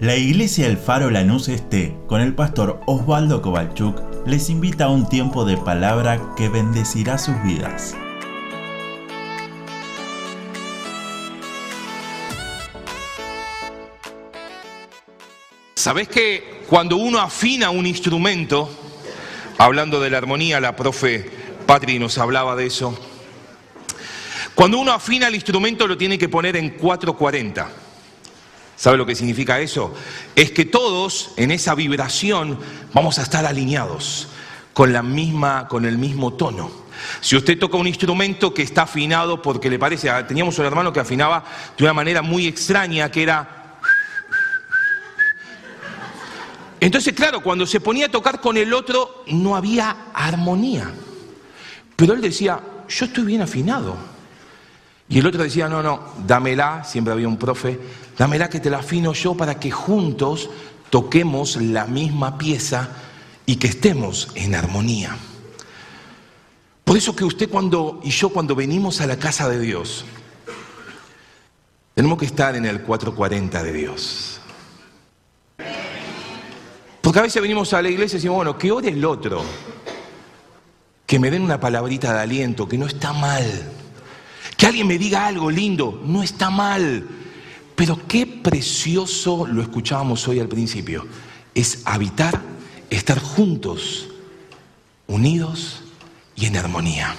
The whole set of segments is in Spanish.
La Iglesia El Faro Lanús Este, con el pastor Osvaldo Kovalchuk, les invita a un tiempo de palabra que bendecirá sus vidas. ¿Sabés que cuando uno afina un instrumento, hablando de la armonía, la profe Patri nos hablaba de eso, cuando uno afina el instrumento lo tiene que poner en 440. ¿Sabe lo que significa eso? Es que todos en esa vibración vamos a estar alineados con la misma con el mismo tono. Si usted toca un instrumento que está afinado porque le parece, ah, teníamos un hermano que afinaba de una manera muy extraña que era Entonces, claro, cuando se ponía a tocar con el otro no había armonía. Pero él decía, "Yo estoy bien afinado." Y el otro decía, no, no, dámela, siempre había un profe, dámela que te la afino yo para que juntos toquemos la misma pieza y que estemos en armonía. Por eso que usted cuando y yo cuando venimos a la casa de Dios, tenemos que estar en el 440 de Dios. Porque a veces venimos a la iglesia y decimos, bueno, que ore el otro, que me den una palabrita de aliento, que no está mal. Que alguien me diga algo lindo, no está mal. Pero qué precioso, lo escuchábamos hoy al principio, es habitar, estar juntos, unidos y en armonía.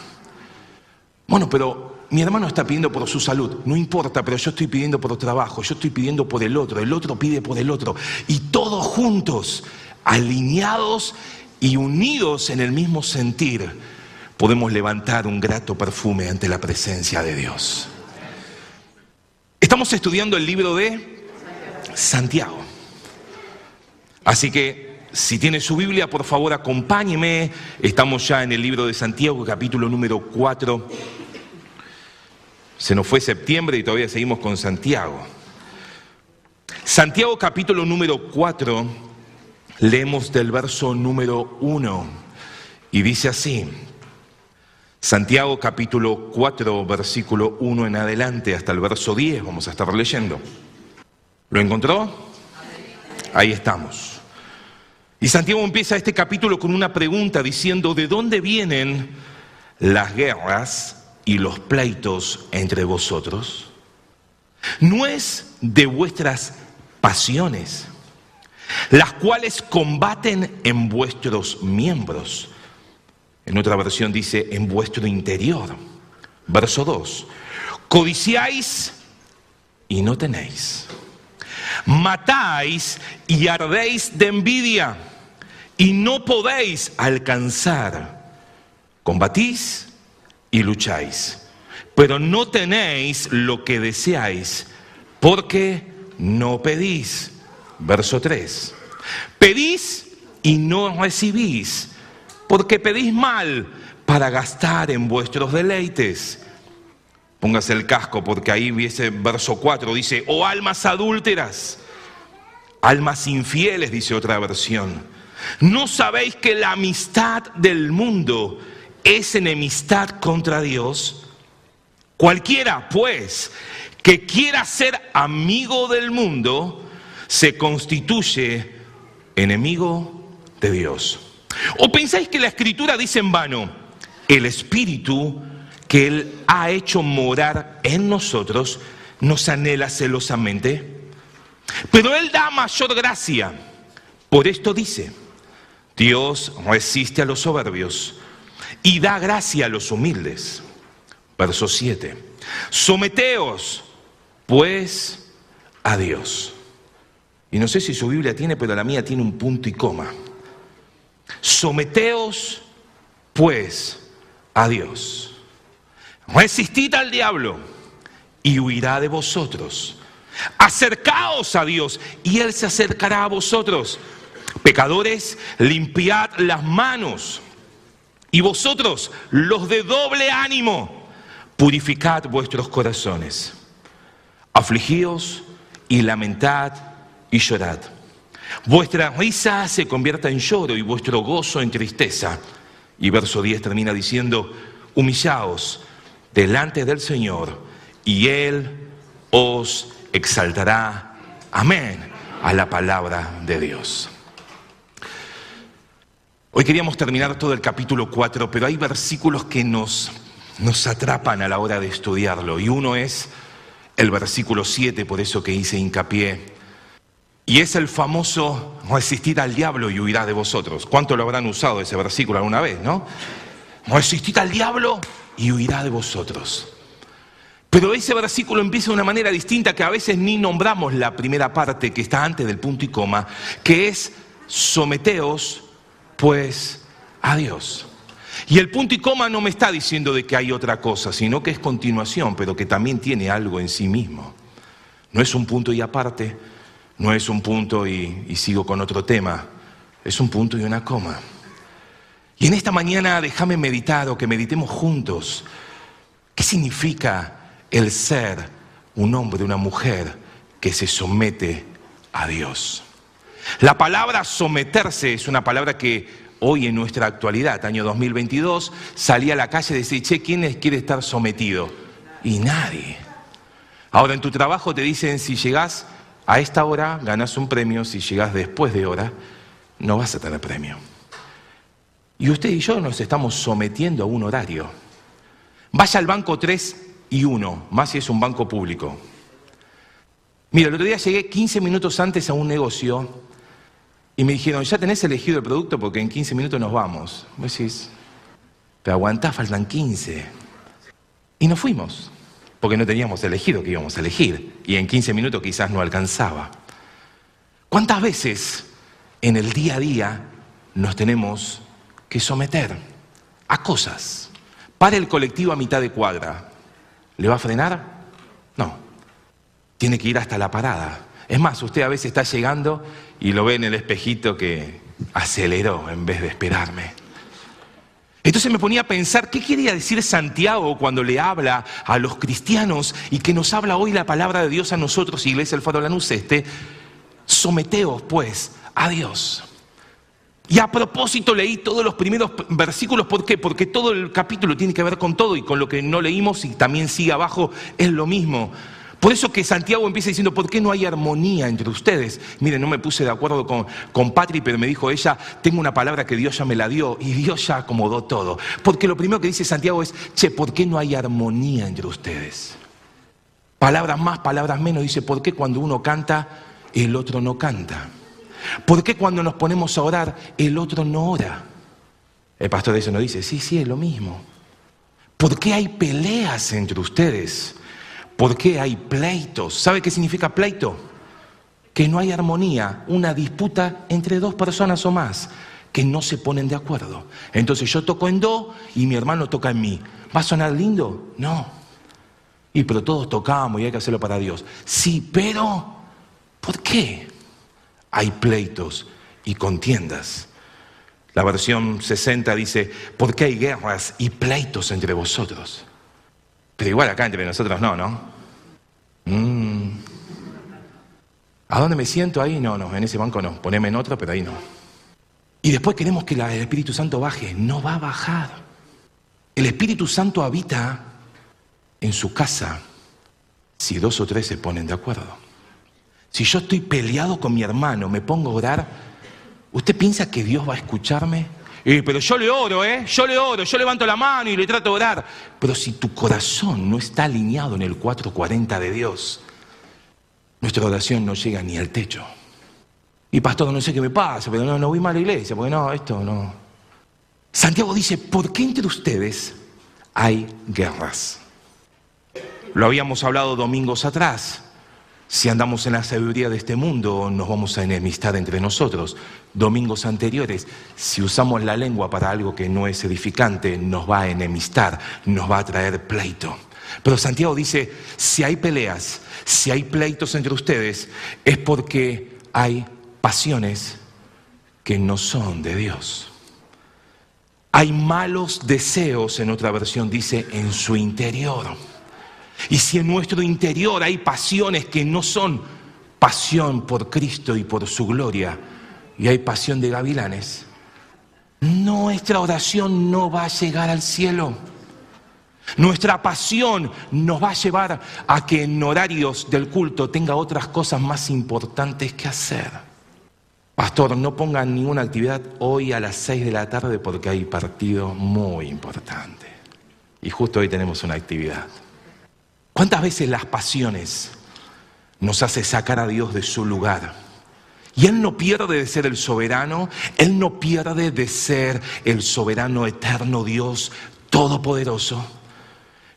Bueno, pero mi hermano está pidiendo por su salud, no importa, pero yo estoy pidiendo por trabajo, yo estoy pidiendo por el otro, el otro pide por el otro, y todos juntos, alineados y unidos en el mismo sentir podemos levantar un grato perfume ante la presencia de Dios. Estamos estudiando el libro de Santiago. Así que si tiene su Biblia, por favor acompáñeme. Estamos ya en el libro de Santiago, capítulo número 4. Se nos fue septiembre y todavía seguimos con Santiago. Santiago capítulo número 4, leemos del verso número 1 y dice así, Santiago capítulo 4, versículo 1 en adelante hasta el verso 10, vamos a estar leyendo. ¿Lo encontró? Ahí estamos. Y Santiago empieza este capítulo con una pregunta diciendo, ¿de dónde vienen las guerras y los pleitos entre vosotros? ¿No es de vuestras pasiones, las cuales combaten en vuestros miembros? En otra versión dice, en vuestro interior. Verso 2. Codiciáis y no tenéis. Matáis y ardéis de envidia y no podéis alcanzar. Combatís y lucháis, pero no tenéis lo que deseáis porque no pedís. Verso 3. Pedís y no recibís porque pedís mal para gastar en vuestros deleites. Póngase el casco porque ahí viese verso 4, dice, oh almas adúlteras, almas infieles, dice otra versión. ¿No sabéis que la amistad del mundo es enemistad contra Dios? Cualquiera, pues, que quiera ser amigo del mundo, se constituye enemigo de Dios. ¿O pensáis que la escritura dice en vano, el Espíritu que Él ha hecho morar en nosotros nos anhela celosamente? Pero Él da mayor gracia. Por esto dice, Dios resiste a los soberbios y da gracia a los humildes. Verso 7. Someteos, pues, a Dios. Y no sé si su Biblia tiene, pero la mía tiene un punto y coma. Someteos, pues, a Dios. Resistid al diablo y huirá de vosotros. Acercaos a Dios y Él se acercará a vosotros. Pecadores, limpiad las manos. Y vosotros, los de doble ánimo, purificad vuestros corazones. Afligíos y lamentad y llorad. Vuestra risa se convierta en lloro y vuestro gozo en tristeza. Y verso 10 termina diciendo, humillaos delante del Señor y Él os exaltará. Amén. a la palabra de Dios. Hoy queríamos terminar todo el capítulo 4, pero hay versículos que nos, nos atrapan a la hora de estudiarlo. Y uno es el versículo 7, por eso que hice hincapié. Y es el famoso resistir al diablo y huirá de vosotros. ¿Cuánto lo habrán usado ese versículo alguna vez, no? Resistir al diablo y huirá de vosotros. Pero ese versículo empieza de una manera distinta que a veces ni nombramos la primera parte que está antes del punto y coma, que es someteos pues a Dios. Y el punto y coma no me está diciendo de que hay otra cosa, sino que es continuación, pero que también tiene algo en sí mismo. No es un punto y aparte, no es un punto y, sigo con otro tema, es un punto y una coma. Y en esta mañana déjame meditar o que meditemos juntos qué significa el ser un hombre, una mujer que se somete a Dios. La palabra someterse es una palabra que hoy en nuestra actualidad, año 2022, salía a la calle y decía, che, ¿quién quiere estar sometido? Y nadie. Ahora en tu trabajo te dicen, si llegás a esta hora, ganas un premio, si llegás después de hora, no vas a tener premio. Y usted y yo nos estamos sometiendo a un horario. Vaya al banco 3 y 1, más si es un banco público. Mira, el otro día llegué 15 minutos antes a un negocio y me dijeron, ya tenés elegido el producto porque en 15 minutos nos vamos. Vos decís, pero aguantá, faltan 15. Y nos fuimos, porque no teníamos elegido que íbamos a elegir. Y en 15 minutos quizás no alcanzaba. ¿Cuántas veces en el día a día nos tenemos que someter a cosas? Para el colectivo a mitad de cuadra. ¿Le va a frenar? No. Tiene que ir hasta la parada. Es más, usted a veces está llegando y lo ve en el espejito que aceleró en vez de esperarme. Entonces me ponía a pensar, ¿qué quería decir Santiago cuando le habla a los cristianos y que nos habla hoy la palabra de Dios a nosotros, Iglesia del Faro Lanús Este? Someteos pues a Dios. Y a propósito leí todos los primeros versículos, ¿por qué? Porque todo el capítulo tiene que ver con todo y con lo que no leímos y también sigue abajo es lo mismo. Por eso que Santiago empieza diciendo, ¿por qué no hay armonía entre ustedes? Miren, no me puse de acuerdo con, con Patri, pero me dijo ella, tengo una palabra que Dios ya me la dio y Dios ya acomodó todo. Porque lo primero que dice Santiago es, che, ¿por qué no hay armonía entre ustedes? Palabras más, palabras menos. Dice, ¿por qué cuando uno canta, el otro no canta? ¿Por qué cuando nos ponemos a orar, el otro no ora? El pastor de eso nos dice, sí, sí, es lo mismo. ¿Por qué hay peleas entre ustedes? ¿Por qué hay pleitos? ¿Sabe qué significa pleito? Que no hay armonía, una disputa entre dos personas o más que no se ponen de acuerdo. Entonces yo toco en do y mi hermano toca en mi. ¿Va a sonar lindo? No. Y pero todos tocamos y hay que hacerlo para Dios. Sí, pero ¿por qué hay pleitos y contiendas? La versión 60 dice, ¿por qué hay guerras y pleitos entre vosotros? Pero igual acá entre nosotros no, ¿no? Mm. ¿A dónde me siento ahí? No, no, en ese banco no. Poneme en otro, pero ahí no. Y después queremos que el Espíritu Santo baje. No va a bajar. El Espíritu Santo habita en su casa si dos o tres se ponen de acuerdo. Si yo estoy peleado con mi hermano, me pongo a orar, ¿usted piensa que Dios va a escucharme? Pero yo le oro, ¿eh? Yo le oro, yo levanto la mano y le trato de orar. Pero si tu corazón no está alineado en el 440 de Dios, nuestra oración no llega ni al techo. Y pastor, no sé qué me pasa, pero no, no voy mal a la iglesia, porque no, esto no. Santiago dice, ¿por qué entre ustedes hay guerras? Lo habíamos hablado domingos atrás. Si andamos en la sabiduría de este mundo, nos vamos a enemistar entre nosotros. Domingos anteriores, si usamos la lengua para algo que no es edificante, nos va a enemistar, nos va a traer pleito. Pero Santiago dice, si hay peleas, si hay pleitos entre ustedes, es porque hay pasiones que no son de Dios. Hay malos deseos, en otra versión dice, en su interior. Y si en nuestro interior hay pasiones que no son pasión por Cristo y por su gloria, y hay pasión de gavilanes, nuestra oración no va a llegar al cielo. Nuestra pasión nos va a llevar a que en horarios del culto tenga otras cosas más importantes que hacer. Pastor, no pongan ninguna actividad hoy a las 6 de la tarde porque hay partido muy importante. Y justo hoy tenemos una actividad. ¿Cuántas veces las pasiones nos hace sacar a Dios de su lugar? Y Él no pierde de ser el soberano, Él no pierde de ser el soberano eterno Dios todopoderoso.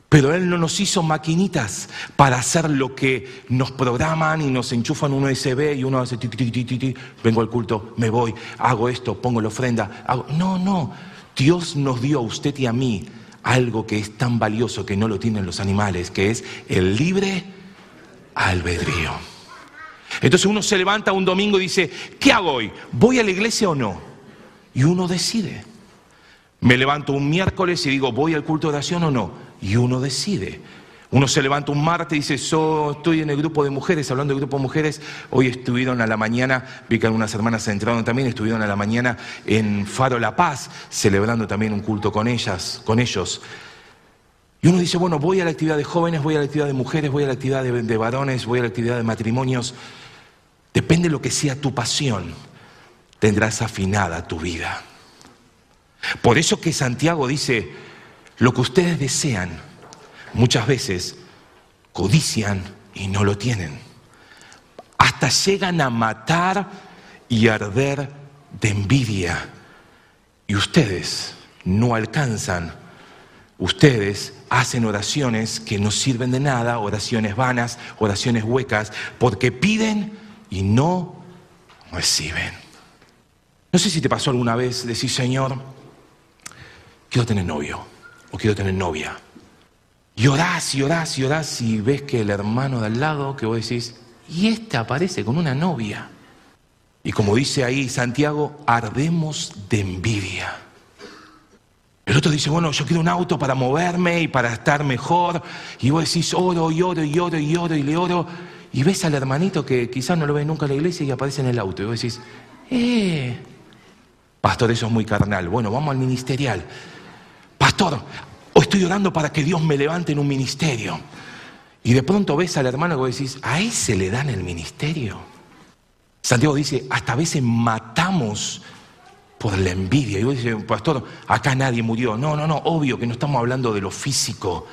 Pero Él no nos hizo maquinitas para hacer lo que nos programan y nos enchufan un USB y uno hace ti, ti, vengo al culto, me voy, hago esto, pongo la ofrenda. No, no. Dios nos dio a usted y a mí algo que es tan valioso que no lo tienen los animales, que es el libre albedrío. Entonces uno se levanta un domingo y dice, ¿qué hago hoy? ¿Voy a la iglesia o no? Y uno decide. Me levanto un miércoles y digo, ¿voy al culto de oración o no? Y uno decide. Uno se levanta un martes y dice, estoy en el grupo de mujeres, hablando del grupo de mujeres, hoy estuvieron a la mañana, vi que algunas hermanas entraron también, estuvieron a la mañana en Faro La Paz, celebrando también un culto con ellas, con ellos. Y uno dice, bueno, voy a la actividad de jóvenes, voy a la actividad de mujeres, voy a la actividad de, de varones, voy a la actividad de matrimonios. Depende de lo que sea tu pasión, tendrás afinada tu vida. Por eso que Santiago dice, lo que ustedes desean, muchas veces codician y no lo tienen. Hasta llegan a matar y arder de envidia. Y ustedes no alcanzan. Ustedes hacen oraciones que no sirven de nada, oraciones vanas, oraciones huecas, porque piden y no reciben. No sé si te pasó alguna vez decir, Señor, quiero tener novio o quiero tener novia. Y orás y orás y orás y ves que el hermano de al lado que vos decís, y este aparece con una novia. Y como dice ahí Santiago, ardemos de envidia. El otro dice, bueno, yo quiero un auto para moverme y para estar mejor. Y vos decís, oro y oro y oro y oro y le oro. Y ves al hermanito que quizás no lo ves nunca en la iglesia y aparece en el auto. Y vos decís, eh, pastor, eso es muy carnal. Bueno, vamos al ministerial. Pastor, o estoy orando para que Dios me levante en un ministerio. Y de pronto ves al hermano que decís, a ese le dan el ministerio. Santiago dice, hasta a veces matamos por la envidia. Y vos dices, pastor, acá nadie murió. No, no, no, obvio que no estamos hablando de lo físico,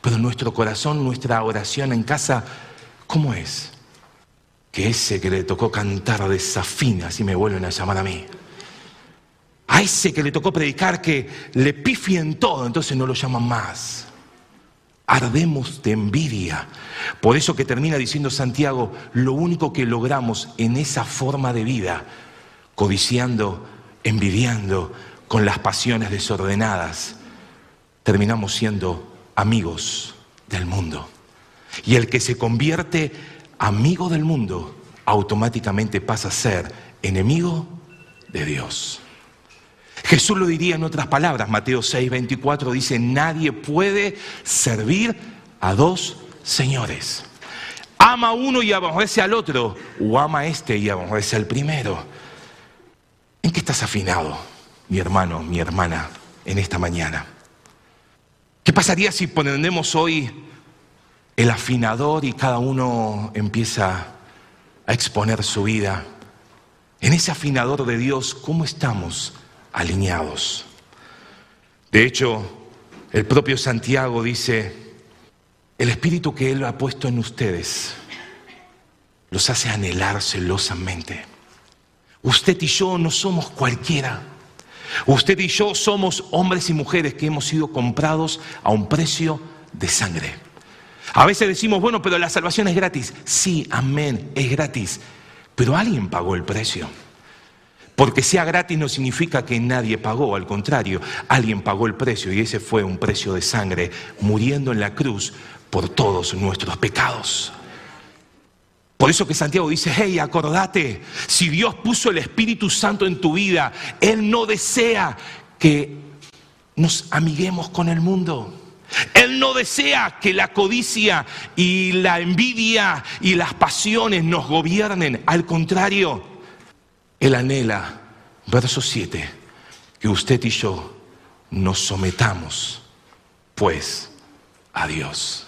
pero nuestro corazón, nuestra oración en casa, ¿cómo es? Que ese que le tocó cantar desafina, si me vuelven a llamar a mí. A ese que le tocó predicar que le pifien todo, entonces no lo llaman más. Ardemos de envidia. Por eso que termina diciendo Santiago, lo único que logramos en esa forma de vida, codiciando, envidiando, con las pasiones desordenadas, terminamos siendo amigos del mundo. Y el que se convierte amigo del mundo, automáticamente pasa a ser enemigo de Dios. Jesús lo diría en otras palabras, Mateo 6, 24 dice, nadie puede servir a dos señores. Ama uno y aborrece al otro, o ama a este y aborrece al primero. ¿En qué estás afinado, mi hermano, mi hermana, en esta mañana? ¿Qué pasaría si ponemos hoy el afinador y cada uno empieza a exponer su vida? En ese afinador de Dios, ¿cómo estamos? Alineados. De hecho, el propio Santiago dice, el espíritu que Él ha puesto en ustedes los hace anhelar celosamente. Usted y yo no somos cualquiera. Usted y yo somos hombres y mujeres que hemos sido comprados a un precio de sangre. A veces decimos, bueno, pero la salvación es gratis. Sí, amén, es gratis. Pero alguien pagó el precio. Porque sea gratis no significa que nadie pagó, al contrario, alguien pagó el precio y ese fue un precio de sangre, muriendo en la cruz por todos nuestros pecados. Por eso que Santiago dice, hey, acordate, si Dios puso el Espíritu Santo en tu vida, Él no desea que nos amiguemos con el mundo. Él no desea que la codicia y la envidia y las pasiones nos gobiernen. Al contrario, él anhela, verso 7, que usted y yo nos sometamos, pues, a Dios.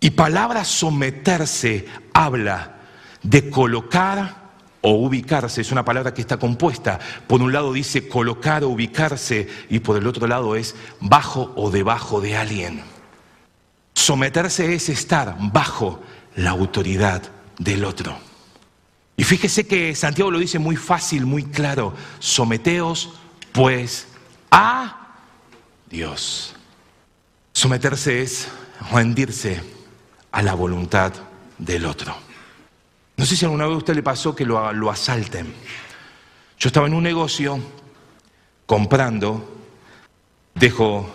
Y palabra someterse habla de colocar o ubicarse. Es una palabra que está compuesta. Por un lado dice colocar o ubicarse y por el otro lado es bajo o debajo de alguien. Someterse es estar bajo la autoridad del otro. Y fíjese que Santiago lo dice muy fácil, muy claro. Someteos pues a Dios. Someterse es rendirse a la voluntad del otro. No sé si alguna vez a usted le pasó que lo, lo asalten. Yo estaba en un negocio comprando, dejo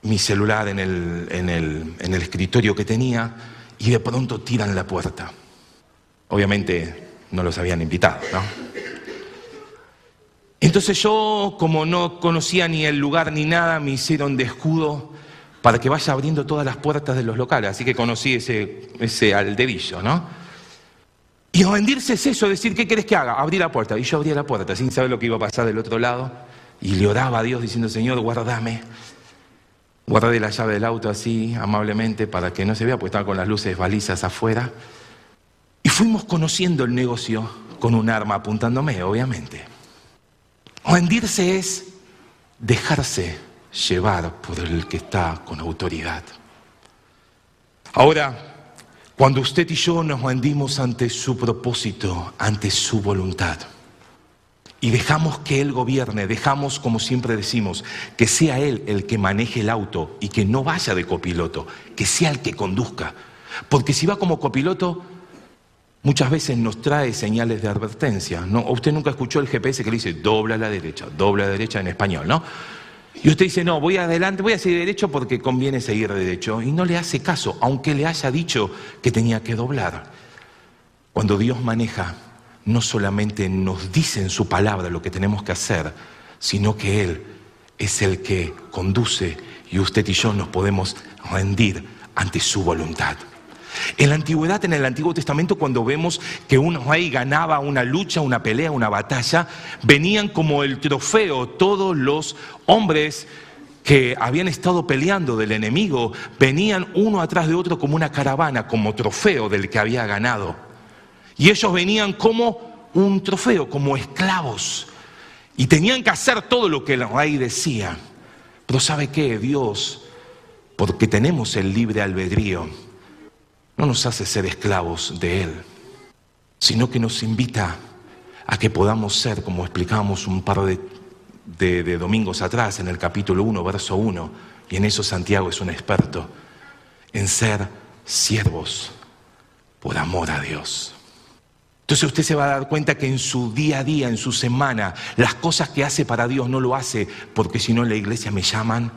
mi celular en el, escritorio que tenía y de pronto tiran la puerta. Obviamente no los habían invitado, ¿no? Entonces yo, como no conocía ni el lugar ni nada, me hicieron de escudo para que vaya abriendo todas las puertas de los locales. Así que conocí ese, ese ¿no? Y rendirse es eso, decir, ¿qué querés que haga? Abrir la puerta. Y yo abría la puerta sin saber lo que iba a pasar del otro lado. Y le oraba a Dios diciendo, Señor, guardame. Guardé la llave del auto así, amablemente, para que no se vea, porque estaba con las luces balizas afuera. Y fuimos conociendo el negocio con un arma apuntándome, obviamente. Rendirse es dejarse llevar por el que está con autoridad. Ahora, cuando usted y yo nos rendimos ante su propósito, ante su voluntad, y dejamos que Él gobierne, dejamos, como siempre decimos, que sea Él el que maneje el auto y que no vaya de copiloto, que sea el que conduzca. Porque si va como copiloto, muchas veces nos trae señales de advertencia. ¿no? Usted nunca escuchó el GPS que le dice dobla a la derecha, dobla a la derecha en español, ¿no? Y usted dice, no, voy adelante, voy a seguir derecho porque conviene seguir derecho. Y no le hace caso, aunque le haya dicho que tenía que doblar. Cuando Dios maneja, no solamente nos dice en su palabra lo que tenemos que hacer, sino que Él es el que conduce y usted y yo nos podemos rendir ante su voluntad. En la antigüedad, en el Antiguo Testamento, cuando vemos que un rey ganaba una lucha, una pelea, una batalla, venían como el trofeo todos los hombres que habían estado peleando del enemigo, venían uno atrás de otro como una caravana, como trofeo del que había ganado. Y ellos venían como un trofeo, como esclavos. Y tenían que hacer todo lo que el rey decía. Pero ¿sabe qué? Dios, porque tenemos el libre albedrío, no nos hace ser esclavos de Él, sino que nos invita a que podamos ser, como explicábamos un par de, domingos atrás en el capítulo 1, verso 1, y en eso Santiago es un experto, en ser siervos por amor a Dios. Entonces usted se va a dar cuenta que en su día a día, en su semana, las cosas que hace para Dios no lo hace porque si no la iglesia me llaman,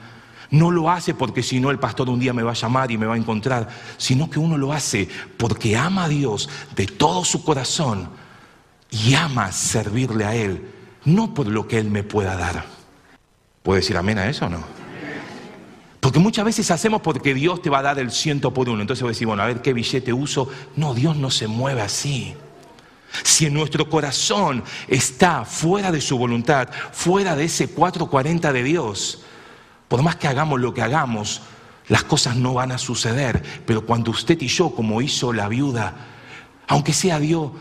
no lo hace porque si no el pastor un día me va a llamar y me va a encontrar, sino que uno lo hace porque ama a Dios de todo su corazón y ama servirle a Él, no por lo que Él me pueda dar. ¿Puede decir amén a eso o no? Porque muchas veces hacemos porque Dios te va a dar el ciento por uno. Entonces voy a decir, bueno, a ver qué billete uso. No, Dios no se mueve así. Si en nuestro corazón está fuera de su voluntad, fuera de ese 440 de Dios, por más que hagamos lo que hagamos, las cosas no van a suceder. Pero cuando usted y yo, como hizo la viuda, aunque sea Dios,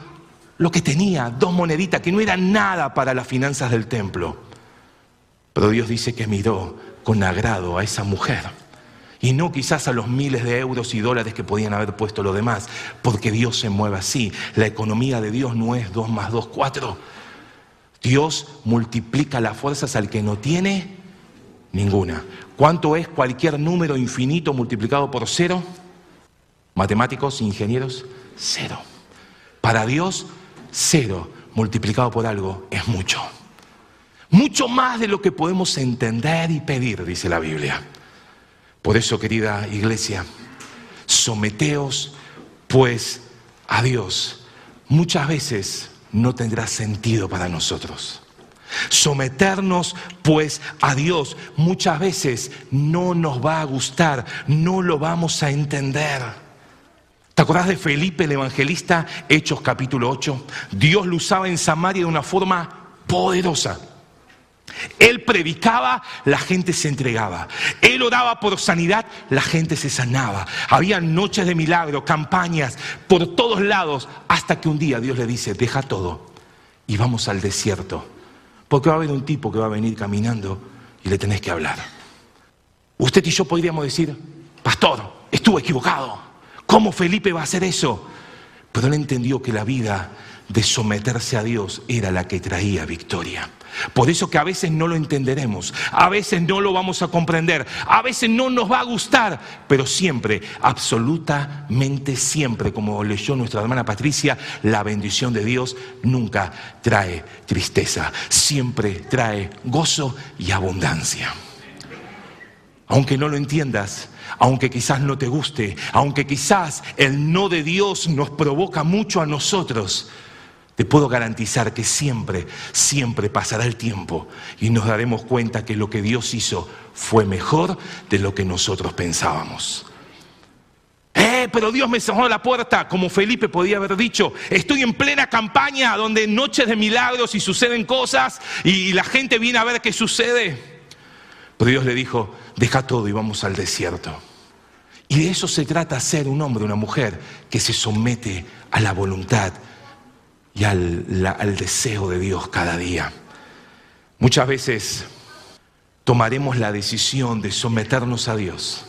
lo que tenía, dos moneditas, que no eran nada para las finanzas del templo. Pero Dios dice que miró con agrado a esa mujer. Y no quizás a los miles de euros y dólares que podían haber puesto los demás, porque Dios se mueve así. La economía de Dios no es dos más dos, cuatro. Dios multiplica las fuerzas al que no tiene Ninguna. ¿Cuánto es cualquier número infinito multiplicado por cero? Matemáticos, ingenieros, cero. Para Dios, cero multiplicado por algo es mucho. Mucho más de lo que podemos entender y pedir, dice la Biblia. Por eso, querida iglesia, someteos pues a Dios. Muchas veces no tendrá sentido para nosotros. Someternos pues a Dios muchas veces no nos va a gustar, no lo vamos a entender. ¿Te acordás de Felipe el evangelista, Hechos capítulo 8? Dios lo usaba en Samaria de una forma poderosa. Él predicaba, la gente se entregaba. Él oraba por sanidad, la gente se sanaba. Había noches de milagro, campañas por todos lados, hasta que un día Dios le dice, deja todo y vamos al desierto. Porque va a haber un tipo que va a venir caminando y le tenés que hablar. Usted y yo podríamos decir, pastor, estuve equivocado. ¿Cómo Felipe va a hacer eso? Pero él entendió que la vida de someterse a Dios era la que traía victoria. Por eso que a veces no lo entenderemos, a veces no lo vamos a comprender, a veces no nos va a gustar, pero siempre, absolutamente siempre, como leyó nuestra hermana Patricia, la bendición de Dios nunca trae tristeza, siempre trae gozo y abundancia. Aunque no lo entiendas, aunque quizás no te guste, aunque quizás el no de Dios nos provoca mucho a nosotros, te puedo garantizar que siempre, siempre pasará el tiempo y nos daremos cuenta que lo que Dios hizo fue mejor de lo que nosotros pensábamos. Eh, pero Dios me cerró la puerta, como Felipe podía haber dicho. Estoy en plena campaña donde noches de milagros y suceden cosas y la gente viene a ver qué sucede. Pero Dios le dijo, deja todo y vamos al desierto. Y de eso se trata ser un hombre, una mujer que se somete a la voluntad y al, deseo de Dios cada día. Muchas veces tomaremos la decisión de someternos a Dios.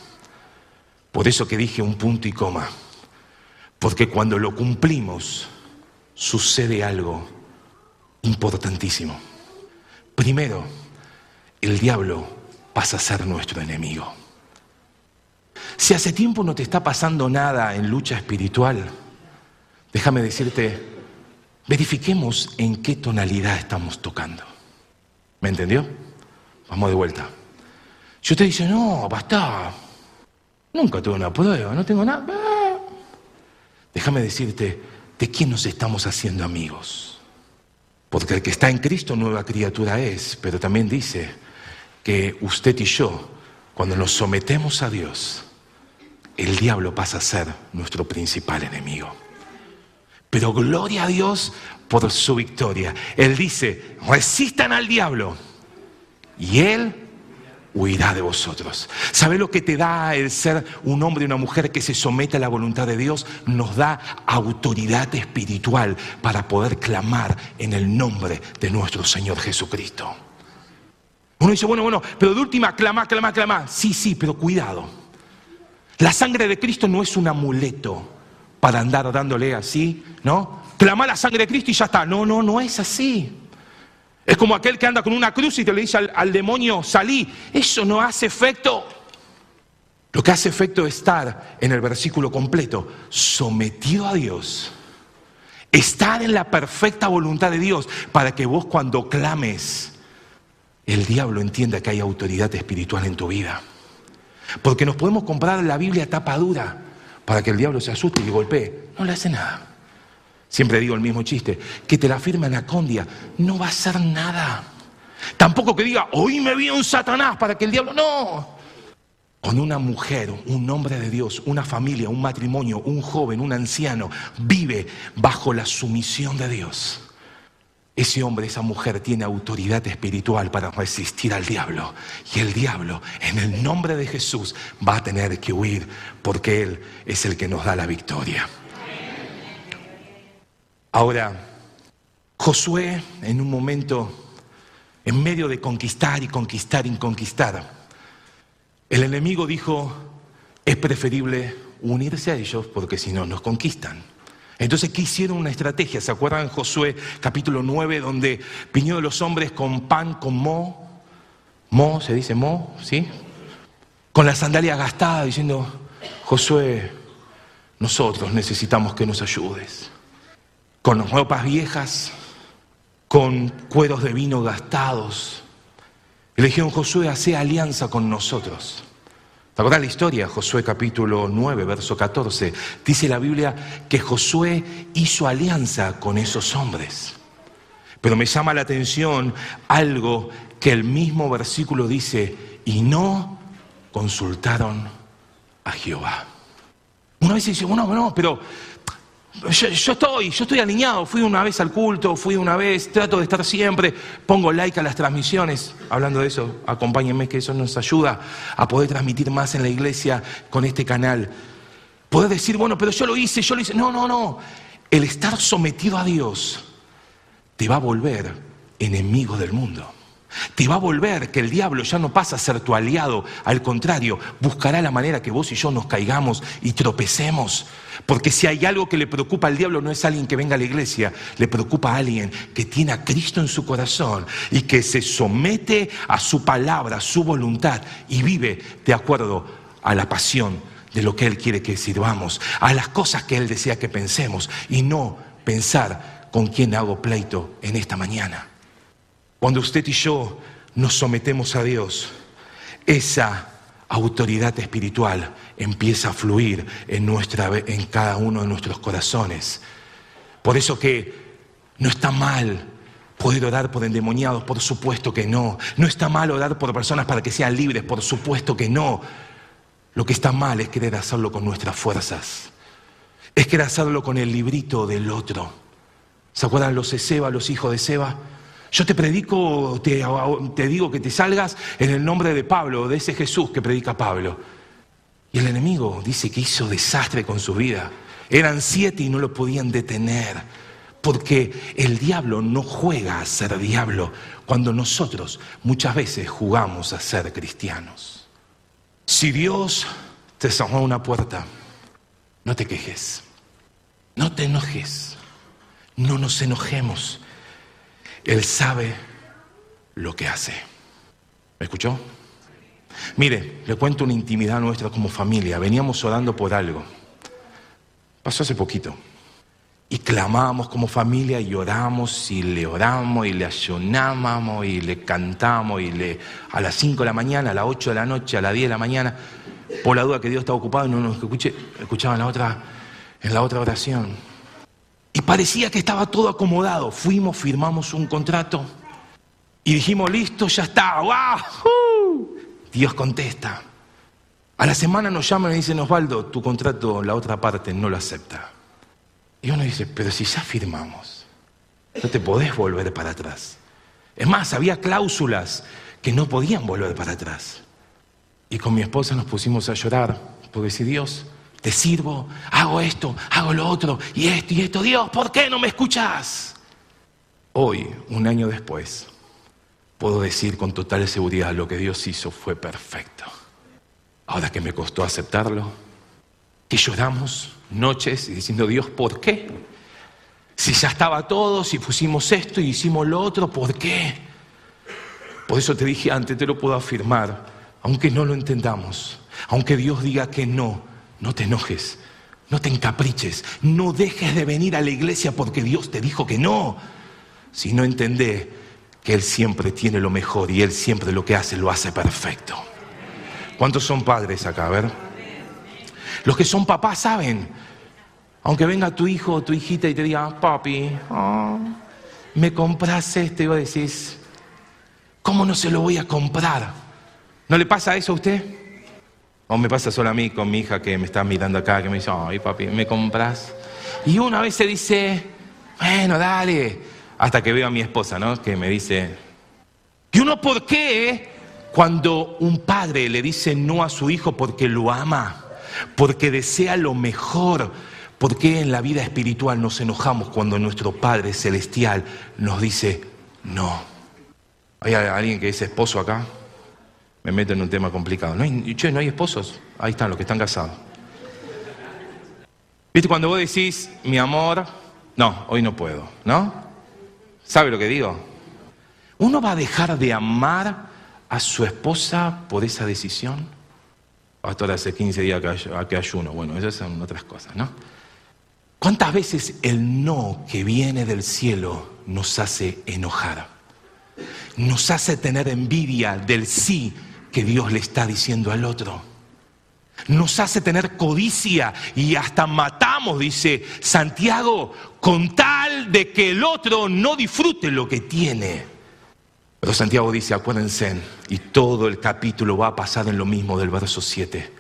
Por eso que dije un punto y coma. Porque cuando lo cumplimos, sucede algo importantísimo. Primero, el diablo pasa a ser nuestro enemigo. Si hace tiempo no te está pasando nada en lucha espiritual, déjame decirte, verifiquemos en qué tonalidad estamos tocando. ¿Me entendió? Vamos de vuelta. Si usted dice, no, basta, nunca tuve una prueba, no tengo nada, déjame decirte de quién nos estamos haciendo amigos. Porque el que está en Cristo nueva criatura es, pero también dice que usted y yo, cuando nos sometemos a Dios, el diablo pasa a ser nuestro principal enemigo. Pero gloria a Dios por su victoria. Él dice, resistan al diablo y él huirá de vosotros. ¿Sabe lo que te da el ser un hombre y una mujer que se somete a la voluntad de Dios? Nos da autoridad espiritual para poder clamar en el nombre de nuestro Señor Jesucristo. Uno dice, bueno, bueno, pero de última, clama, clama, clama. Sí, sí, pero cuidado. La sangre de Cristo no es un amuleto para andar dándole así, ¿no? Clama la sangre de Cristo y ya está. No, no, no es así. Es como aquel que anda con una cruz y te le dice al, demonio, salí. Eso no hace efecto. Lo que hace efecto es estar en el versículo completo, sometido a Dios. Estar en la perfecta voluntad de Dios para que vos cuando clames, el diablo entienda que hay autoridad espiritual en tu vida. Porque nos podemos comprar la Biblia tapa dura para que el diablo se asuste y golpee. No le hace nada. Siempre digo el mismo chiste, que te la firme Anacondia, no va a hacer nada. Tampoco que diga, hoy me vi un Satanás para que el diablo... No. Con una mujer, un hombre de Dios, una familia, un matrimonio, un joven, un anciano, vive bajo la sumisión de Dios. Ese hombre, esa mujer tiene autoridad espiritual para resistir al diablo. Y el diablo, en el nombre de Jesús, va a tener que huir porque Él es el que nos da la victoria. Ahora, Josué, en un momento, en medio de conquistar y conquistar y conquistar, el enemigo dijo, es preferible unirse a ellos porque si no nos conquistan. Entonces, ¿qué hicieron una estrategia? ¿Se acuerdan Josué capítulo 9, donde de los hombres con pan, con mo? Mo, se dice mo, ¿sí? Con la sandalia gastada, diciendo, Josué, nosotros necesitamos que nos ayudes. Con ropas viejas, con cueros de vino gastados. Y le Josué, hace alianza con nosotros. ¿Te la historia? Josué capítulo 9, verso 14. Dice la Biblia que Josué hizo alianza con esos hombres. Pero me llama la atención algo que el mismo versículo dice, y no consultaron a Jehová. Una vez dice, bueno, no, pero yo, estoy, yo estoy alineado, fui una vez al culto, fui una vez, trato de estar siempre, pongo like a las transmisiones, hablando de eso, acompáñenme que eso nos ayuda a poder transmitir más en la iglesia con este canal. Poder decir, bueno, pero yo lo hice, yo lo hice. No, no, no. El estar sometido a Dios te va a volver enemigo del mundo. Te va a volver que el diablo ya no pasa a ser tu aliado, al contrario, buscará la manera que vos y yo nos caigamos y tropecemos. Porque si hay algo que le preocupa al diablo no es alguien que venga a la iglesia, le preocupa a alguien que tiene a Cristo en su corazón y que se somete a su palabra, a su voluntad y vive de acuerdo a la pasión de lo que Él quiere que sirvamos, a las cosas que Él desea que pensemos y no pensar con quién hago pleito en esta mañana. Cuando usted y yo nos sometemos a Dios, esa autoridad espiritual empieza a fluir en, nuestra, en cada uno de nuestros corazones. Por eso que no está mal poder orar por endemoniados, por supuesto que no. No está mal orar por personas para que sean libres, por supuesto que no. Lo que está mal es querer hacerlo con nuestras fuerzas. Es querer hacerlo con el librito del otro. ¿Se acuerdan los de Seba, los hijos de Seba? Yo te predico, te, digo que te salgas en el nombre de Pablo, de ese Jesús que predica Pablo. Y el enemigo dice que hizo desastre con su vida. Eran siete y no lo podían detener. Porque el diablo no juega a ser diablo cuando nosotros muchas veces jugamos a ser cristianos. Si Dios te cerró una puerta, no te quejes, no te enojes, no nos enojemos. Él sabe lo que hace. ¿Me escuchó? Mire, le cuento una intimidad nuestra como familia. Veníamos orando por algo. Pasó hace poquito. Y clamamos como familia y oramos y le oramos y le ayunábamos y le cantamos y le a las 5 de la mañana, a las 8 de la noche, a las 10 de la mañana, por la duda que Dios estaba ocupado y no nos escuché, escuchaba en la otra, en la otra oración. Y parecía que estaba todo acomodado. Fuimos, firmamos un contrato y dijimos, listo, ya está. ¡Wow! Dios contesta. A la semana nos llaman y dicen, Osvaldo, tu contrato, la otra parte no lo acepta. Y uno dice, pero si ya firmamos, no te podés volver para atrás. Es más, había cláusulas que no podían volver para atrás. Y con mi esposa nos pusimos a llorar, porque si Dios, te sirvo, hago esto, hago lo otro, y esto y esto. Dios, ¿por qué no me escuchas? Hoy, un año después, puedo decir con total seguridad lo que Dios hizo fue perfecto. Ahora que me costó aceptarlo, que lloramos noches diciendo, Dios, ¿por qué? Si ya estaba todo, si pusimos esto y hicimos lo otro, ¿por qué? Por eso te dije antes, te lo puedo afirmar, aunque no lo entendamos, aunque Dios diga que no, no te enojes, no te encapriches, no dejes de venir a la iglesia porque Dios te dijo que no. Si no entendés que Él siempre tiene lo mejor y Él siempre lo que hace lo hace perfecto. ¿Cuántos son padres acá? A ver. Los que son papás saben. Aunque venga tu hijo o tu hijita y te diga, papi, ah, me compras este, y vos decís, ¿cómo no se lo voy a comprar? ¿No le pasa eso a usted? O me pasa solo a mí con mi hija que me está mirando acá, que me dice, ay papi, ¿me compras? Y una vez se dice, bueno, dale. Hasta que veo a mi esposa, ¿no? Que me dice, ¿y uno por qué cuando un padre le dice no a su hijo porque lo ama, porque desea lo mejor? ¿Por qué en la vida espiritual nos enojamos cuando nuestro Padre Celestial nos dice no? ¿Hay alguien que es esposo acá? Me meto en un tema complicado. No hay, che, no hay esposos. Ahí están los que están casados. ¿Viste cuando vos decís, mi amor, no, hoy no puedo, ¿no? ¿Sabe lo que digo? ¿Uno va a dejar de amar a su esposa por esa decisión? Pastor, hace 15 días que, ayuno. Bueno, esas son otras cosas, ¿no? ¿Cuántas veces el no que viene del cielo nos hace enojar? Nos hace tener envidia del sí que Dios le está diciendo al otro. Nos hace tener codicia y hasta matamos, dice Santiago, con tal de que el otro no disfrute lo que tiene. Pero Santiago dice, acuérdense, y todo el capítulo va a pasar en lo mismo del verso 7,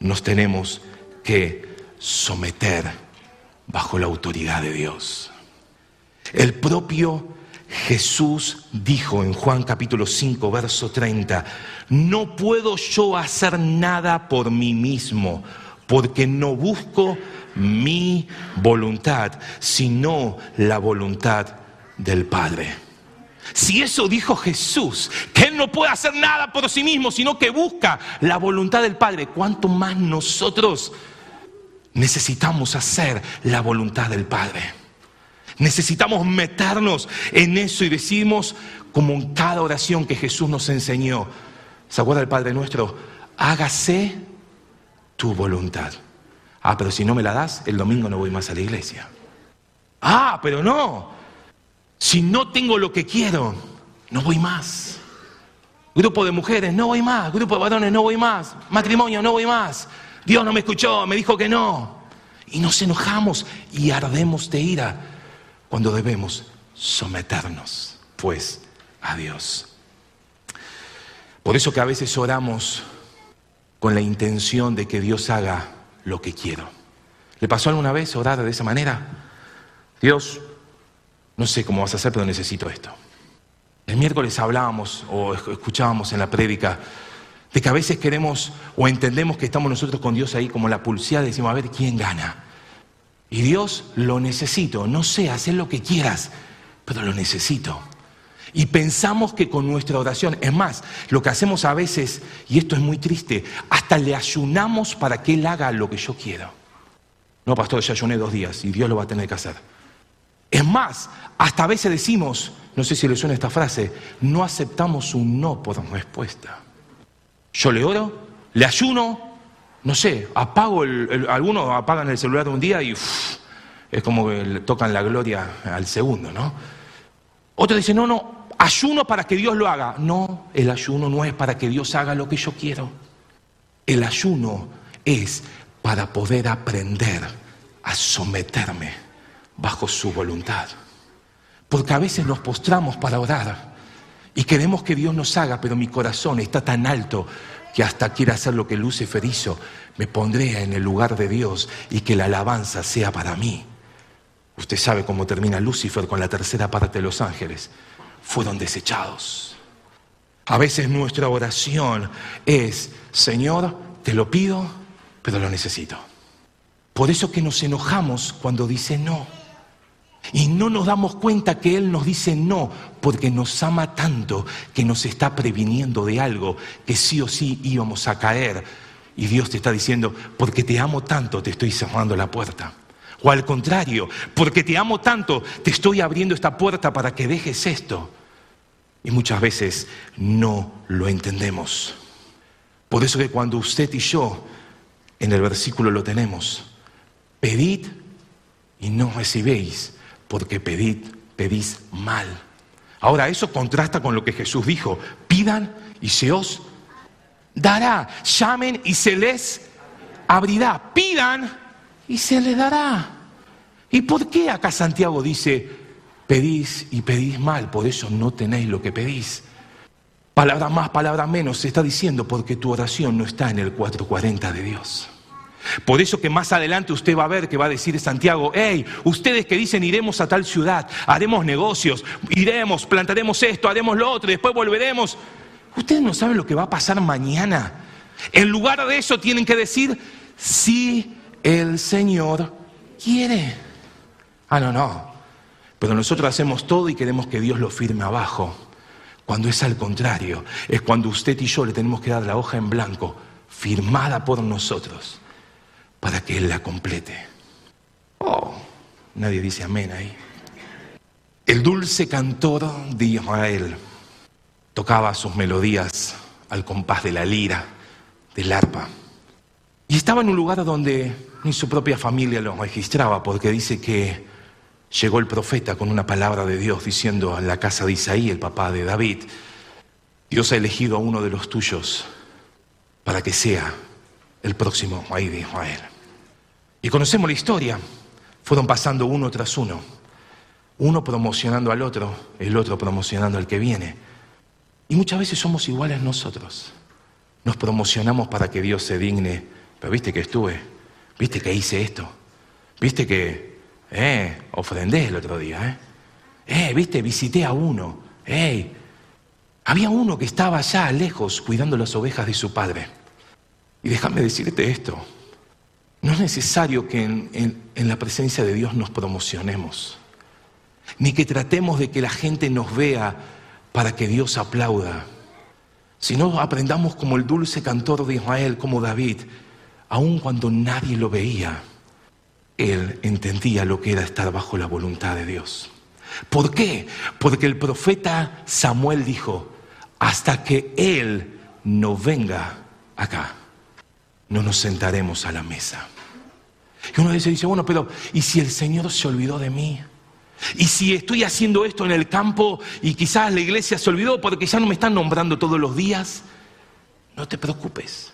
nos tenemos que someter bajo la autoridad de Dios. El propio Jesús dijo en Juan capítulo 5, verso 30, no puedo yo hacer nada por mí mismo, porque no busco mi voluntad, sino la voluntad del Padre. Si eso dijo Jesús, que Él no puede hacer nada por sí mismo, sino que busca la voluntad del Padre, ¿cuánto más nosotros necesitamos hacer la voluntad del Padre? Necesitamos meternos en eso y decimos, como en cada oración que Jesús nos enseñó, ¿se acuerda el Padre nuestro? Hágase tu voluntad. Ah, pero si no me la das, el domingo no voy más a la iglesia. Ah, pero no. Si no tengo lo que quiero, no voy más. Grupo de mujeres, no voy más. Grupo de varones, no voy más. Matrimonio, no voy más. Dios no me escuchó, me dijo que no. Y nos enojamos y ardemos de ira cuando debemos someternos, pues, a Dios. Por eso que a veces oramos con la intención de que Dios haga lo que quiero. ¿Le pasó alguna vez orar de esa manera? Dios, no sé cómo vas a hacer, pero necesito esto. El miércoles hablábamos o escuchábamos en la prédica de que a veces queremos o entendemos que estamos nosotros con Dios ahí como la pulsada y decimos, a ver, ¿quién gana? Y Dios lo necesito, no sé, hacer lo que quieras, pero lo necesito. Y pensamos que con nuestra oración, es más, lo que hacemos a veces, y esto es muy triste, hasta le ayunamos para que Él haga lo que yo quiero. No, pastor, ya ayuné dos días y Dios lo va a tener que hacer. Es más, hasta a veces decimos, no sé si le suena esta frase, no aceptamos un no por respuesta. Yo le oro, le ayuno, no sé, apago el, algunos apagan el celular un día y es como que tocan la gloria al segundo, ¿no? Otro dice, no, no, ayuno para que Dios lo haga. No, el ayuno no es para que Dios haga lo que yo quiero. El ayuno es para poder aprender a someterme bajo su voluntad. Porque a veces nos postramos para orar y queremos que Dios nos haga, pero mi corazón está tan alto que hasta quiere hacer lo que Lucifer hizo, me pondré en el lugar de Dios y que la alabanza sea para mí. Usted sabe cómo termina Lucifer con la tercera parte de los ángeles. Fueron desechados. A veces nuestra oración es, Señor, te lo pido, pero lo necesito. Por eso que nos enojamos cuando dice no. Y no nos damos cuenta que Él nos dice no, porque nos ama tanto que nos está previniendo de algo que sí o sí íbamos a caer. Y Dios te está diciendo, porque te amo tanto, te estoy cerrando la puerta. O al contrario, porque te amo tanto, te estoy abriendo esta puerta para que dejes esto. Y muchas veces no lo entendemos. Por eso que cuando usted y yo, en el versículo lo tenemos, pedid y no recibéis porque pedid, pedís mal. Ahora, eso contrasta con lo que Jesús dijo, pidan y se os dará, llamen y se les abrirá, pidan y se les dará. ¿Y por qué acá Santiago dice, pedís y pedís mal, por eso no tenéis lo que pedís? Palabra más, palabra menos, se está diciendo porque tu oración no está en el 440 de Dios. Por eso que más adelante usted va a ver que va a decir Santiago, hey, ustedes que dicen iremos a tal ciudad, haremos negocios, iremos, plantaremos esto, haremos lo otro, después volveremos. Ustedes no saben lo que va a pasar mañana. En lugar de eso tienen que decir, si el Señor quiere. Ah, no, no. Pero nosotros hacemos todo y queremos que Dios lo firme abajo. Cuando es al contrario, es cuando usted y yo le tenemos que dar la hoja en blanco, firmada por nosotros para que Él la complete. Oh, nadie dice amén ahí. El dulce cantor de Israel tocaba sus melodías al compás de la lira, del arpa. Y estaba en un lugar donde ni su propia familia lo registraba, porque dice que llegó el profeta con una palabra de Dios diciendo a la casa de Isaí, el papá de David, Dios ha elegido a uno de los tuyos para que sea el próximo rey de Israel. Y conocemos la historia. Fueron pasando uno tras uno. Uno promocionando al otro, el otro promocionando al que viene. Y muchas veces somos iguales nosotros. Nos promocionamos para que Dios se digne. Pero viste que estuve, viste que hice esto, viste que Eh, ofrendé el otro día, ¿eh? Eh, viste, visité a uno. Eh, había uno que estaba allá lejos cuidando las ovejas de su padre. Y déjame decirte esto. No es necesario que en, en la presencia de Dios nos promocionemos, ni que tratemos de que la gente nos vea para que Dios aplauda. Si no aprendamos como el dulce cantor de Israel, como David, aun cuando nadie lo veía, él entendía lo que era estar bajo la voluntad de Dios. ¿Por qué? Porque el profeta Samuel dijo, hasta que él no venga acá, no nos sentaremos a la mesa. Y uno dice, bueno, pero ¿y si el Señor se olvidó de mí? Y si estoy haciendo esto en el campo y quizás la iglesia se olvidó porque ya no me están nombrando todos los días, no te preocupes.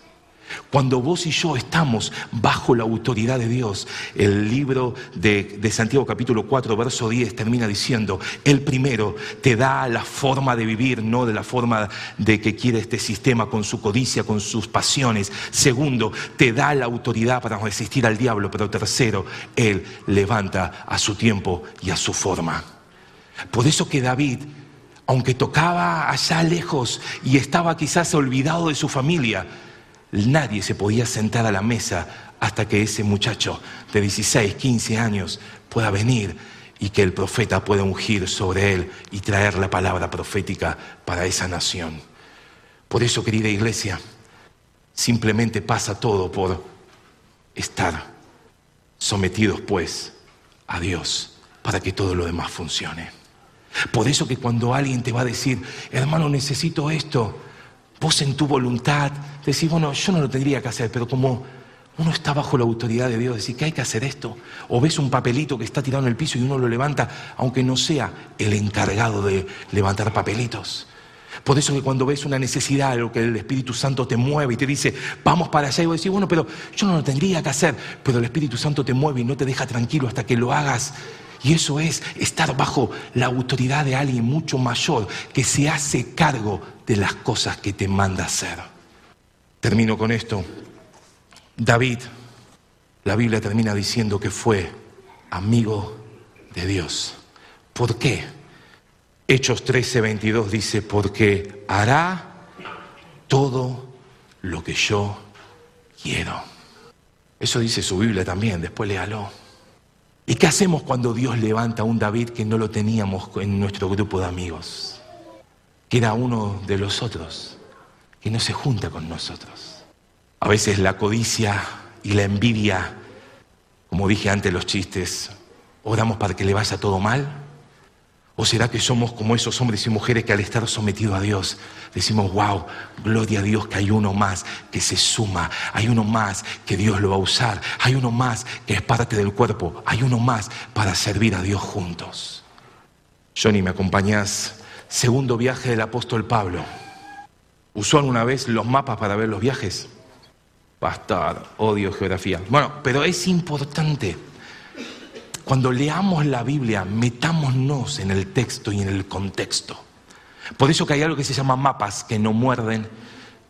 Cuando vos y yo estamos bajo la autoridad de Dios, el libro de, Santiago capítulo 4, verso 10 termina diciendo, el primero te da la forma de vivir, no de la forma de que quiere este sistema con su codicia, con sus pasiones. Segundo, te da la autoridad para resistir al diablo, pero tercero, Él levanta a su tiempo y a su forma. Por eso que David aunque tocaba allá lejos y estaba quizás olvidado de su familia, Nadie se podía sentar a la mesa hasta que ese muchacho de 16, 15 años pueda venir y que el profeta pueda ungir sobre él y traer la palabra profética para esa nación. Por eso, querida iglesia, simplemente pasa todo por estar sometidos pues a Dios para que todo lo demás funcione. Por eso que cuando alguien te va a decir, hermano, necesito esto, vos en tu voluntad decís, bueno, yo no lo tendría que hacer, pero como uno está bajo la autoridad de Dios, decir que hay que hacer esto, o ves un papelito que está tirado en el piso y uno lo levanta, aunque no sea el encargado de levantar papelitos. Por eso que cuando ves una necesidad, lo que el Espíritu Santo te mueve y te dice, vamos para allá, y vos decís, bueno, pero yo no lo tendría que hacer, pero el Espíritu Santo te mueve y no te deja tranquilo hasta que lo hagas. Y eso es estar bajo la autoridad de alguien mucho mayor que se hace cargo de las cosas que te manda hacer. Termino con esto. David, la Biblia termina diciendo que fue amigo de Dios. ¿Por qué? Hechos 13, 22 dice, porque hará todo lo que yo quiero. Eso dice su Biblia también, después léalo. ¿Y qué hacemos cuando Dios levanta a un David que no lo teníamos en nuestro grupo de amigos? que era uno de los otros, que no se junta con nosotros. A veces la codicia y la envidia, como dije antes los chistes, oramos para que le vaya todo mal. ¿O será que somos como esos hombres y mujeres que al estar sometidos a Dios decimos, wow, gloria a Dios que hay uno más que se suma, hay uno más que Dios lo va a usar, hay uno más que es parte del cuerpo, hay uno más para servir a Dios juntos? Johnny, ¿me acompañas Segundo viaje del apóstol Pablo. ¿Usó alguna vez los mapas para ver los viajes? Pastor, odio geografía. Bueno, pero es importante. Cuando leamos la Biblia, metámonos en el texto y en el contexto. Por eso que hay algo que se llama mapas, que no muerden,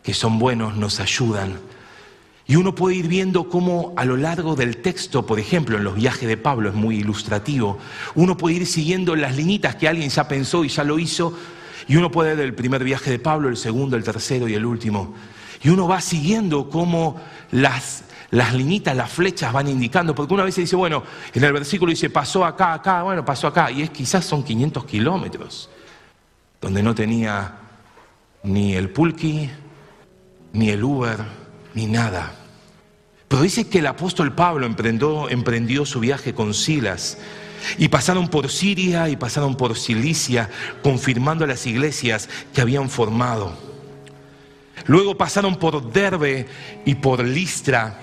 que son buenos, nos ayudan y uno puede ir viendo cómo a lo largo del texto, por ejemplo, en los viajes de Pablo es muy ilustrativo, uno puede ir siguiendo las linitas que alguien ya pensó y ya lo hizo, y uno puede ver el primer viaje de Pablo, el segundo, el tercero y el último. Y uno va siguiendo cómo las, las las flechas van indicando, porque una vez se dice, bueno, en el versículo dice, pasó acá, acá, bueno, pasó acá, y es quizás son 500 kilómetros, donde no tenía ni el pulqui, ni el Uber, ni nada. Pero dice que el apóstol Pablo emprendió, emprendió su viaje con Silas y pasaron por Siria y pasaron por Cilicia, confirmando las iglesias que habían formado. Luego pasaron por Derbe y por Listra.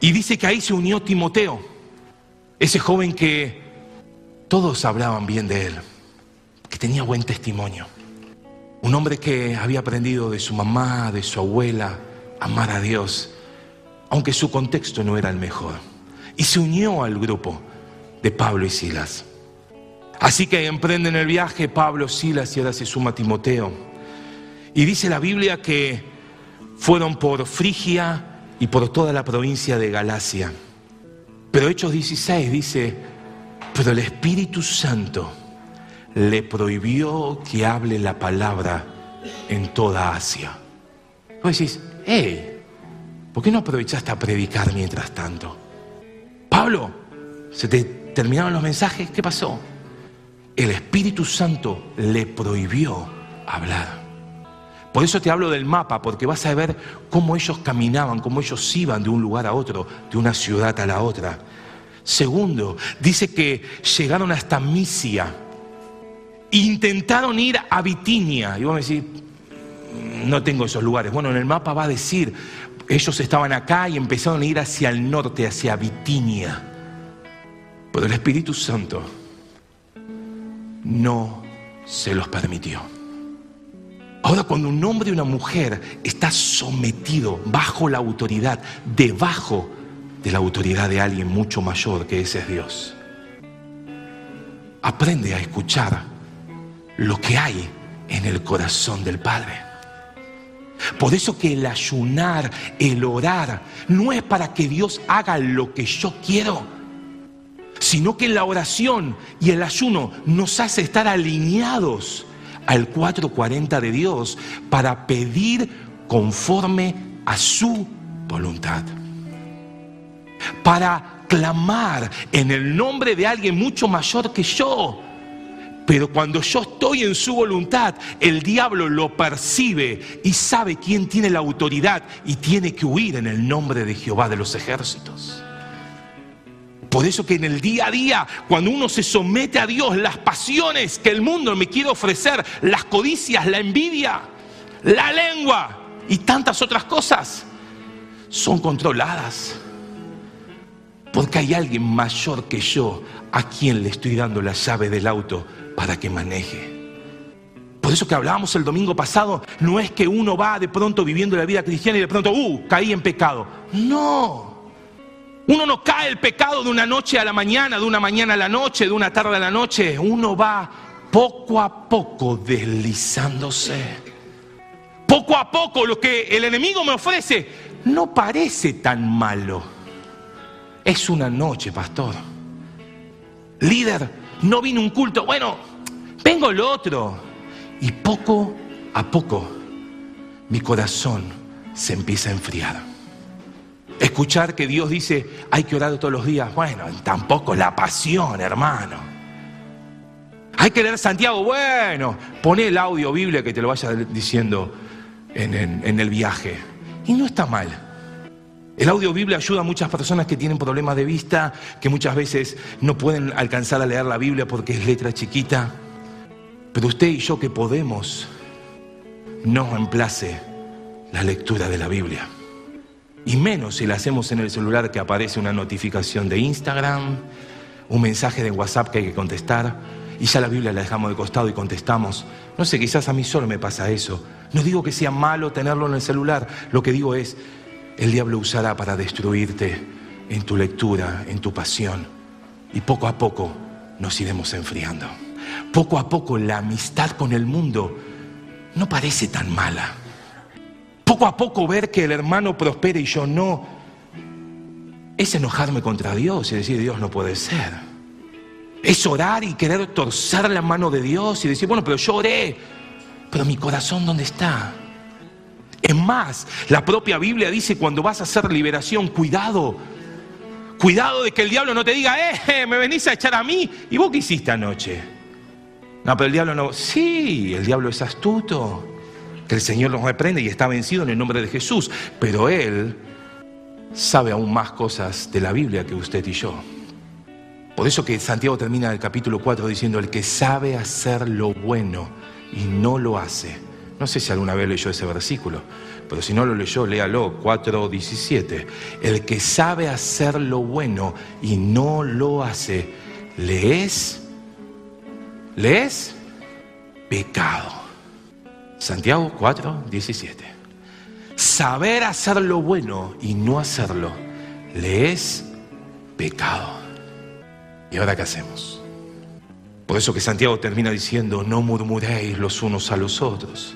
Y dice que ahí se unió Timoteo, ese joven que todos hablaban bien de él, que tenía buen testimonio. Un hombre que había aprendido de su mamá, de su abuela, amar a Dios, aunque su contexto no era el mejor. Y se unió al grupo de Pablo y Silas. Así que emprenden el viaje Pablo, Silas y ahora se suma Timoteo. Y dice la Biblia que fueron por Frigia y por toda la provincia de Galacia. Pero Hechos 16 dice, pero el Espíritu Santo le prohibió que hable la palabra en toda Asia. Vos decís, hey, ¿por qué no aprovechaste a predicar mientras tanto? Pablo, ¿se te terminaron los mensajes? ¿Qué pasó? El Espíritu Santo le prohibió hablar. Por eso te hablo del mapa, porque vas a ver cómo ellos caminaban, cómo ellos iban de un lugar a otro, de una ciudad a la otra. Segundo, dice que llegaron hasta Misia. Intentaron ir a Bitinia. Y vos me decís, no tengo esos lugares. Bueno, en el mapa va a decir, ellos estaban acá y empezaron a ir hacia el norte, hacia Bitinia. Pero el Espíritu Santo no se los permitió. Ahora, cuando un hombre y una mujer está sometido bajo la autoridad, debajo de la autoridad de alguien mucho mayor que ese es Dios, aprende a escuchar lo que hay en el corazón del Padre. Por eso que el ayunar, el orar, no es para que Dios haga lo que yo quiero, sino que la oración y el ayuno nos hace estar alineados al 440 de Dios para pedir conforme a su voluntad. Para clamar en el nombre de alguien mucho mayor que yo. Pero cuando yo estoy en su voluntad, el diablo lo percibe y sabe quién tiene la autoridad y tiene que huir en el nombre de Jehová de los ejércitos. Por eso que en el día a día, cuando uno se somete a Dios, las pasiones que el mundo me quiere ofrecer, las codicias, la envidia, la lengua y tantas otras cosas, son controladas. Porque hay alguien mayor que yo a quien le estoy dando la llave del auto para que maneje. Por eso que hablábamos el domingo pasado, no es que uno va de pronto viviendo la vida cristiana y de pronto, uh, caí en pecado. No. Uno no cae el pecado de una noche a la mañana, de una mañana a la noche, de una tarde a la noche. Uno va poco a poco deslizándose. Poco a poco lo que el enemigo me ofrece no parece tan malo. Es una noche, pastor. Líder, no vino un culto. Bueno, vengo el otro. Y poco a poco mi corazón se empieza a enfriar. Escuchar que Dios dice, hay que orar todos los días. Bueno, tampoco la pasión, hermano. Hay que leer Santiago. Bueno, pone el audio Biblia que te lo vaya diciendo en, en el viaje. Y no está mal. El audio Biblia ayuda a muchas personas que tienen problemas de vista, que muchas veces no pueden alcanzar a leer la Biblia porque es letra chiquita. Pero usted y yo que podemos, nos reemplace la lectura de la Biblia. Y menos si la hacemos en el celular que aparece una notificación de Instagram, un mensaje de WhatsApp que hay que contestar, y ya la Biblia la dejamos de costado y contestamos. No sé, quizás a mí solo me pasa eso. No digo que sea malo tenerlo en el celular, lo que digo es, el diablo usará para destruirte en tu lectura, en tu pasión, y poco a poco nos iremos enfriando. Poco a poco la amistad con el mundo no parece tan mala poco a poco ver que el hermano prospere y yo no, es enojarme contra Dios y decir, Dios no puede ser. Es orar y querer torcer la mano de Dios y decir, bueno, pero yo oré, pero mi corazón ¿dónde está? Es más, la propia Biblia dice cuando vas a hacer liberación, cuidado. Cuidado de que el diablo no te diga, eh, me venís a echar a mí. ¿Y vos qué hiciste anoche? No, pero el diablo no. Sí, el diablo es astuto que el Señor los reprende y está vencido en el nombre de Jesús, pero Él sabe aún más cosas de la Biblia que usted y yo. Por eso que Santiago termina el capítulo 4 diciendo, el que sabe hacer lo bueno y no lo hace. No sé si alguna vez leyó ese versículo, pero si no lo leyó, léalo, 4.17. El que sabe hacer lo bueno y no lo hace, le es, le es pecado. Santiago 4, 17. Saber hacer lo bueno y no hacerlo le es pecado. ¿Y ahora qué hacemos? Por eso que Santiago termina diciendo, no murmuréis los unos a los otros,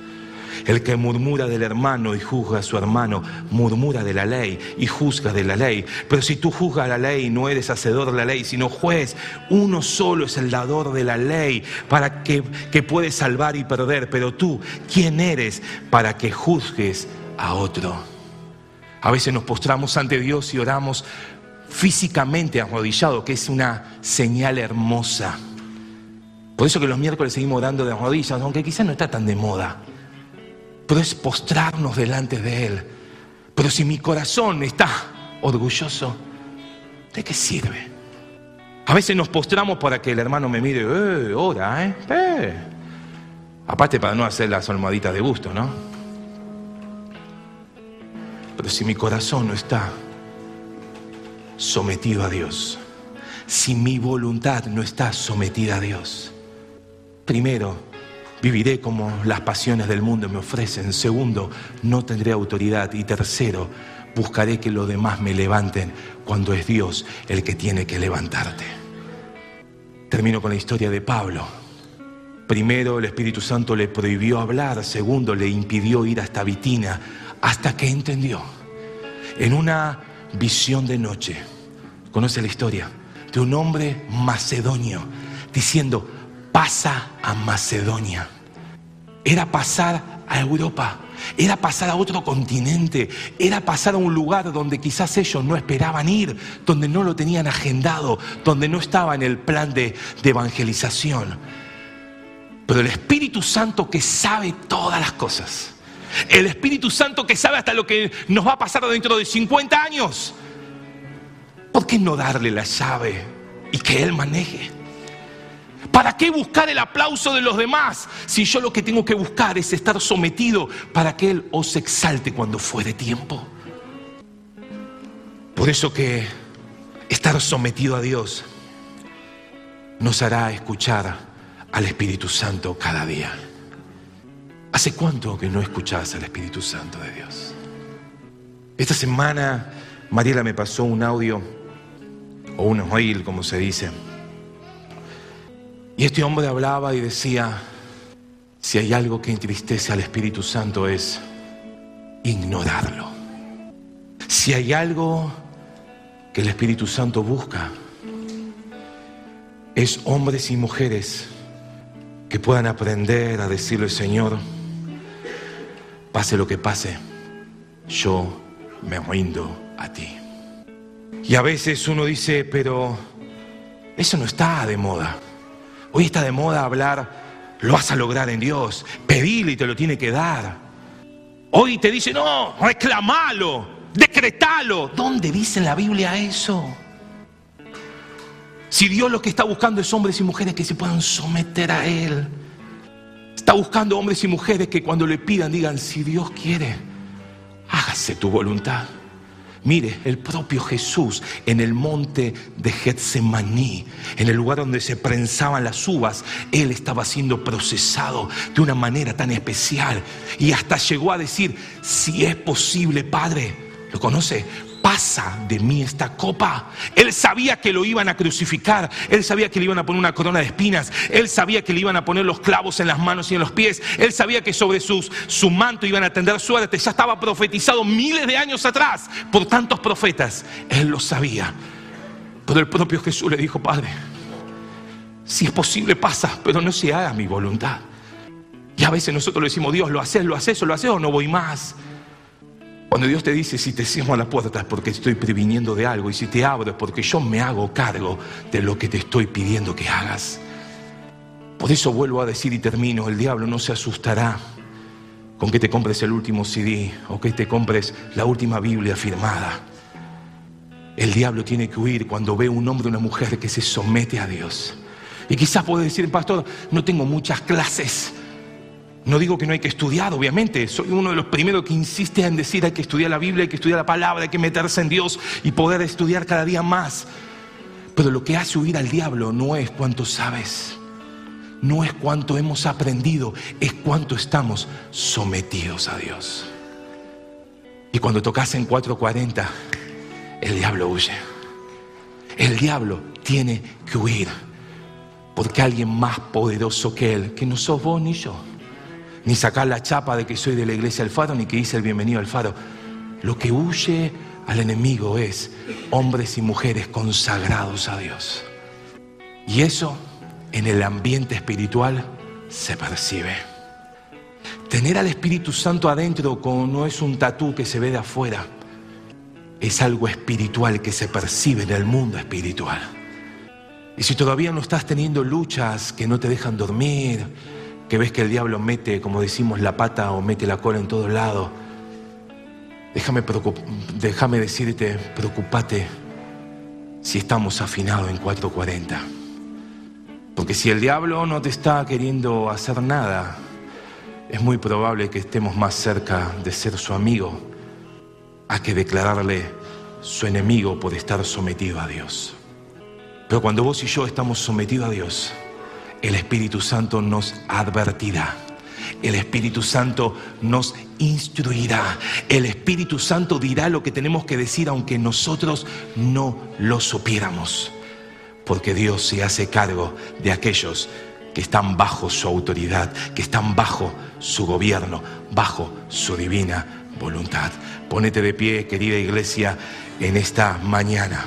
El que murmura del hermano y juzga a su hermano, murmura de la ley y juzga de la ley. Pero si tú juzgas la ley, no eres hacedor de la ley, sino juez. Uno solo es el dador de la ley para que, que salvar y perder. Pero tú, ¿quién eres para que juzgues a otro? A veces nos postramos ante Dios y oramos físicamente arrodillado, que es una señal hermosa. Por eso que los miércoles seguimos orando de rodillas, aunque quizás no está tan de moda pero es postrarnos delante de Él. Pero si mi corazón está orgulloso, ¿de qué sirve? A veces nos postramos para que el hermano me mire, eh, ora, ¿eh? eh. Aparte para no hacer las almohaditas de gusto, ¿no? Pero si mi corazón no está sometido a Dios, si mi voluntad no está sometida a Dios, primero Viviré como las pasiones del mundo me ofrecen. Segundo, no tendré autoridad. Y tercero, buscaré que los demás me levanten cuando es Dios el que tiene que levantarte. Termino con la historia de Pablo. Primero, el Espíritu Santo le prohibió hablar. Segundo, le impidió ir hasta Vitina hasta que entendió. En una visión de noche, conoce la historia, de un hombre macedonio diciendo, pasa a Macedonia. Era pasar a Europa, era pasar a otro continente, era pasar a un lugar donde quizás ellos no esperaban ir, donde no lo tenían agendado, donde no estaba en el plan de, evangelización. Pero el Espíritu Santo que sabe todas las cosas, el Espíritu Santo que sabe hasta lo que nos va a pasar dentro de 50 años, ¿por qué no darle la llave y que Él maneje? ¿Para qué buscar el aplauso de los demás si yo lo que tengo que buscar es estar sometido para que Él os exalte cuando fuere tiempo? Por eso que estar sometido a Dios nos hará escuchar al Espíritu Santo cada día. ¿Hace cuánto que no escuchás al Espíritu Santo de Dios? Esta semana Mariela me pasó un audio, o un oil como se dice, y este hombre hablaba y decía, si hay algo que entristece al Espíritu Santo es ignorarlo. Si hay algo que el Espíritu Santo busca, es hombres y mujeres que puedan aprender a decirle, Señor, pase lo que pase, yo me rindo a ti. Y a veces uno dice, pero eso no está de moda. Hoy está de moda hablar, lo vas a lograr en Dios, pedirle y te lo tiene que dar. Hoy te dice, no, reclamalo, decretalo. ¿Dónde dice en la Biblia eso? Si Dios lo que está buscando es hombres y mujeres que se puedan someter a Él. Está buscando hombres y mujeres que cuando le pidan digan, si Dios quiere, hágase tu voluntad. Mire, el propio Jesús en el monte de Getsemaní, en el lugar donde se prensaban las uvas, él estaba siendo procesado de una manera tan especial y hasta llegó a decir, si es posible, Padre, ¿lo conoce? Pasa de mí esta copa. Él sabía que lo iban a crucificar, él sabía que le iban a poner una corona de espinas, él sabía que le iban a poner los clavos en las manos y en los pies, él sabía que sobre sus, su manto iban a tender suerte, ya estaba profetizado miles de años atrás por tantos profetas, él lo sabía. Pero el propio Jesús le dijo, Padre, si es posible pasa, pero no se haga mi voluntad. Y a veces nosotros le decimos, Dios, lo haces, lo haces, o lo haces o no voy más. Cuando Dios te dice, si te cierro la puerta es porque estoy previniendo de algo, y si te abro es porque yo me hago cargo de lo que te estoy pidiendo que hagas. Por eso vuelvo a decir y termino, el diablo no se asustará con que te compres el último CD o que te compres la última Biblia firmada. El diablo tiene que huir cuando ve un hombre o una mujer que se somete a Dios. Y quizás puede decir, pastor, no tengo muchas clases. No digo que no hay que estudiar, obviamente. Soy uno de los primeros que insiste en decir hay que estudiar la Biblia, hay que estudiar la palabra, hay que meterse en Dios y poder estudiar cada día más. Pero lo que hace huir al diablo no es cuánto sabes, no es cuánto hemos aprendido, es cuánto estamos sometidos a Dios. Y cuando tocas en 440, el diablo huye. El diablo tiene que huir porque alguien más poderoso que él, que no sos vos ni yo, ni sacar la chapa de que soy de la iglesia del Faro, ni que hice el bienvenido al Faro. Lo que huye al enemigo es hombres y mujeres consagrados a Dios. Y eso en el ambiente espiritual se percibe. Tener al Espíritu Santo adentro no es un tatú que se ve de afuera, es algo espiritual que se percibe en el mundo espiritual. Y si todavía no estás teniendo luchas que no te dejan dormir, que ves que el diablo mete, como decimos, la pata o mete la cola en todos lados, déjame, déjame decirte, preocupate si estamos afinados en 440. Porque si el diablo no te está queriendo hacer nada, es muy probable que estemos más cerca de ser su amigo a que declararle su enemigo por estar sometido a Dios. Pero cuando vos y yo estamos sometidos a Dios, el Espíritu Santo nos advertirá. El Espíritu Santo nos instruirá. El Espíritu Santo dirá lo que tenemos que decir aunque nosotros no lo supiéramos. Porque Dios se hace cargo de aquellos que están bajo su autoridad, que están bajo su gobierno, bajo su divina voluntad. Pónete de pie, querida iglesia, en esta mañana.